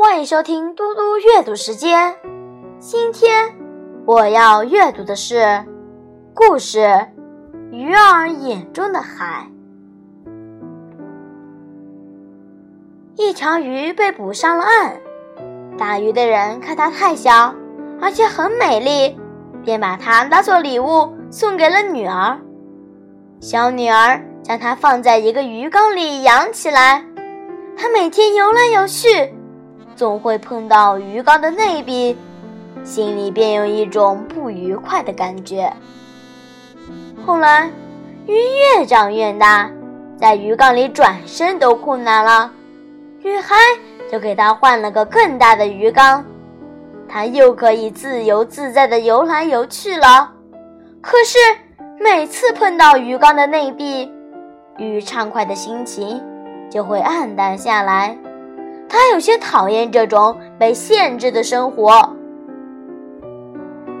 欢迎收听嘟嘟阅读时间。今天我要阅读的是故事《鱼儿眼中的海》。一条鱼被捕上了岸，打鱼的人看它太小，而且很美丽，便把它当做礼物送给了女儿。小女儿将它放在一个鱼缸里养起来，它每天游来游去。总会碰到鱼缸的内壁，心里便有一种不愉快的感觉。后来，鱼越长越大，在鱼缸里转身都困难了，女孩就给他换了个更大的鱼缸，他又可以自由自在地游来游去了。可是，每次碰到鱼缸的内壁，鱼畅快的心情就会暗淡下来。他有些讨厌这种被限制的生活。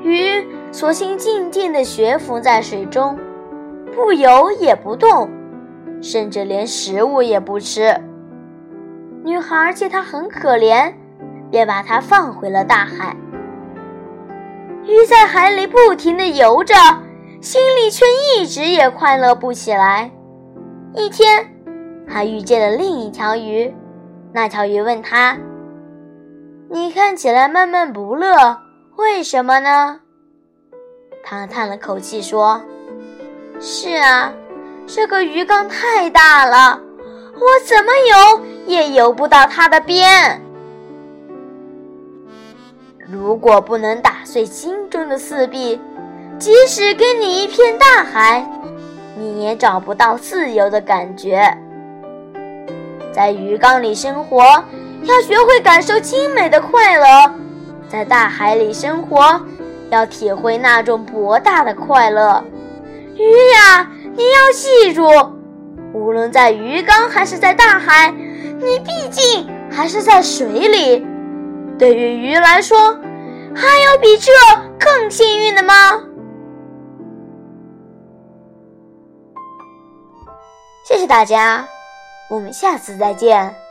鱼索性静静地悬浮在水中，不游也不动，甚至连食物也不吃。女孩见它很可怜，便把它放回了大海。鱼在海里不停地游着，心里却一直也快乐不起来。一天，他遇见了另一条鱼。那条鱼问他：“你看起来闷闷不乐，为什么呢？”他叹了口气说：“是啊，这个鱼缸太大了，我怎么游也游不到它的边。如果不能打碎心中的四壁，即使给你一片大海，你也找不到自由的感觉。”在鱼缸里生活，要学会感受精美的快乐；在大海里生活，要体会那种博大的快乐。鱼呀，你要记住，无论在鱼缸还是在大海，你毕竟还是在水里。对于鱼来说，还有比这更幸运的吗？谢谢大家。我们下次再见。